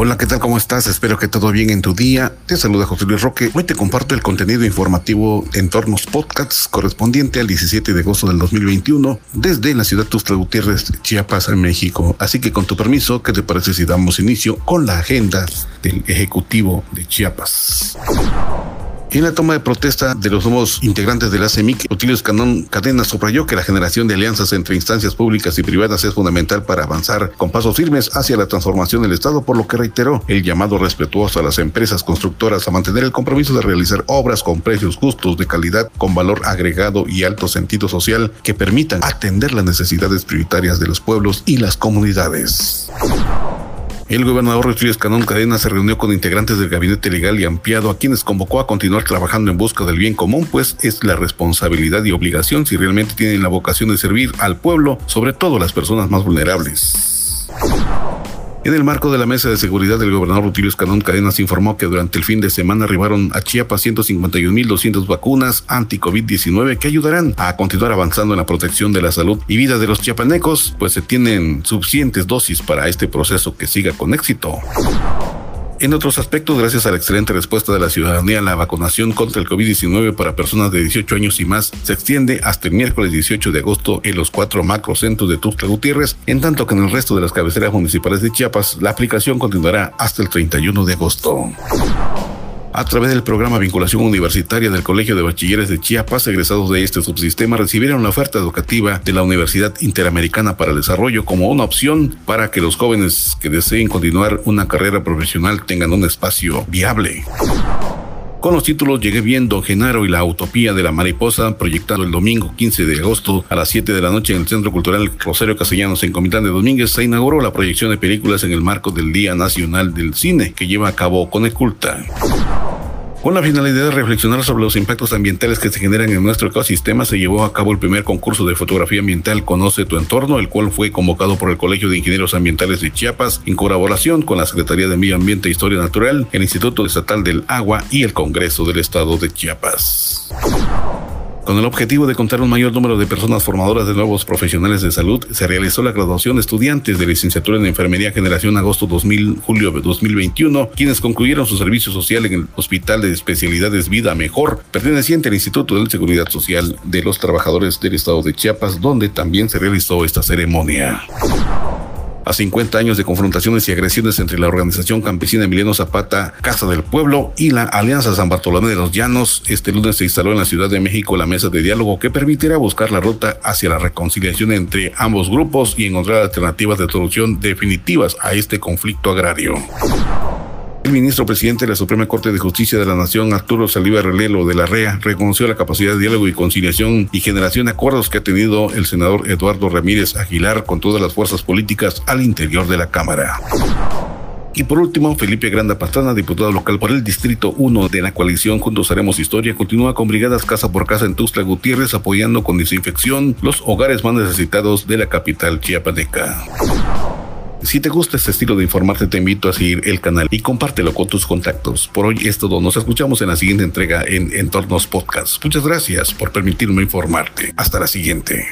Hola, ¿qué tal? ¿Cómo estás? Espero que todo bien en tu día. Te saluda José Luis Roque. Hoy te comparto el contenido informativo Entornos Podcasts correspondiente al 17 de agosto del 2021 desde la ciudad Tuxtla Gutiérrez, Chiapas, en México. Así que con tu permiso, ¿qué te parece si damos inicio con la agenda del Ejecutivo de Chiapas? En la toma de protesta de los nuevos integrantes de la CEMIC, Utilio Canón Cadena subrayó que la generación de alianzas entre instancias públicas y privadas es fundamental para avanzar con pasos firmes hacia la transformación del Estado, por lo que reiteró el llamado respetuoso a las empresas constructoras a mantener el compromiso de realizar obras con precios justos, de calidad, con valor agregado y alto sentido social que permitan atender las necesidades prioritarias de los pueblos y las comunidades. El gobernador Ruiz Canón Cadena se reunió con integrantes del gabinete legal y ampliado a quienes convocó a continuar trabajando en busca del bien común, pues es la responsabilidad y obligación si realmente tienen la vocación de servir al pueblo, sobre todo las personas más vulnerables. En el marco de la mesa de seguridad, del gobernador Rutilio Escanón Cadenas informó que durante el fin de semana arribaron a Chiapas 151.200 vacunas anti-COVID-19 que ayudarán a continuar avanzando en la protección de la salud y vida de los chiapanecos, pues se tienen suficientes dosis para este proceso que siga con éxito. En otros aspectos, gracias a la excelente respuesta de la ciudadanía, la vacunación contra el COVID-19 para personas de 18 años y más se extiende hasta el miércoles 18 de agosto en los cuatro macrocentros de Tuxtla Gutiérrez, en tanto que en el resto de las cabeceras municipales de Chiapas la aplicación continuará hasta el 31 de agosto. A través del programa Vinculación Universitaria del Colegio de Bachilleres de Chiapas, egresados de este subsistema recibieron la oferta educativa de la Universidad Interamericana para el Desarrollo como una opción para que los jóvenes que deseen continuar una carrera profesional tengan un espacio viable. Con los títulos Llegué bien, Don Genaro y la Utopía de la Mariposa, proyectado el domingo 15 de agosto a las 7 de la noche en el Centro Cultural Rosario Castellanos en Comitán de Domínguez, se inauguró la proyección de películas en el marco del Día Nacional del Cine que lleva a cabo Coneculta. Con la finalidad de reflexionar sobre los impactos ambientales que se generan en nuestro ecosistema, se llevó a cabo el primer concurso de fotografía ambiental Conoce tu entorno, el cual fue convocado por el Colegio de Ingenieros Ambientales de Chiapas en colaboración con la Secretaría de Medio Ambiente e Historia Natural, el Instituto Estatal del Agua y el Congreso del Estado de Chiapas. Con el objetivo de contar un mayor número de personas formadoras de nuevos profesionales de salud, se realizó la graduación de estudiantes de licenciatura en Enfermería Generación Agosto 2000, julio de 2021, quienes concluyeron su servicio social en el Hospital de Especialidades Vida Mejor, perteneciente al Instituto de Seguridad Social de los Trabajadores del Estado de Chiapas, donde también se realizó esta ceremonia. A 50 años de confrontaciones y agresiones entre la organización campesina Emiliano Zapata, Casa del Pueblo y la Alianza San Bartolomé de los Llanos, este lunes se instaló en la Ciudad de México la mesa de diálogo que permitirá buscar la ruta hacia la reconciliación entre ambos grupos y encontrar alternativas de solución definitivas a este conflicto agrario. El ministro presidente de la Suprema Corte de Justicia de la Nación, Arturo Saliva Relelo de la REA, reconoció la capacidad de diálogo y conciliación y generación de acuerdos que ha tenido el senador Eduardo Ramírez Aguilar con todas las fuerzas políticas al interior de la Cámara. Y por último, Felipe Granda Pastrana, diputado local por el Distrito 1 de la coalición Juntos Haremos Historia, continúa con brigadas casa por casa en Tuxtla Gutiérrez apoyando con desinfección los hogares más necesitados de la capital chiapaneca. Si te gusta este estilo de informarte, te invito a seguir el canal y compártelo con tus contactos. Por hoy es todo. Nos escuchamos en la siguiente entrega en Entornos Podcast. Muchas gracias por permitirme informarte. Hasta la siguiente.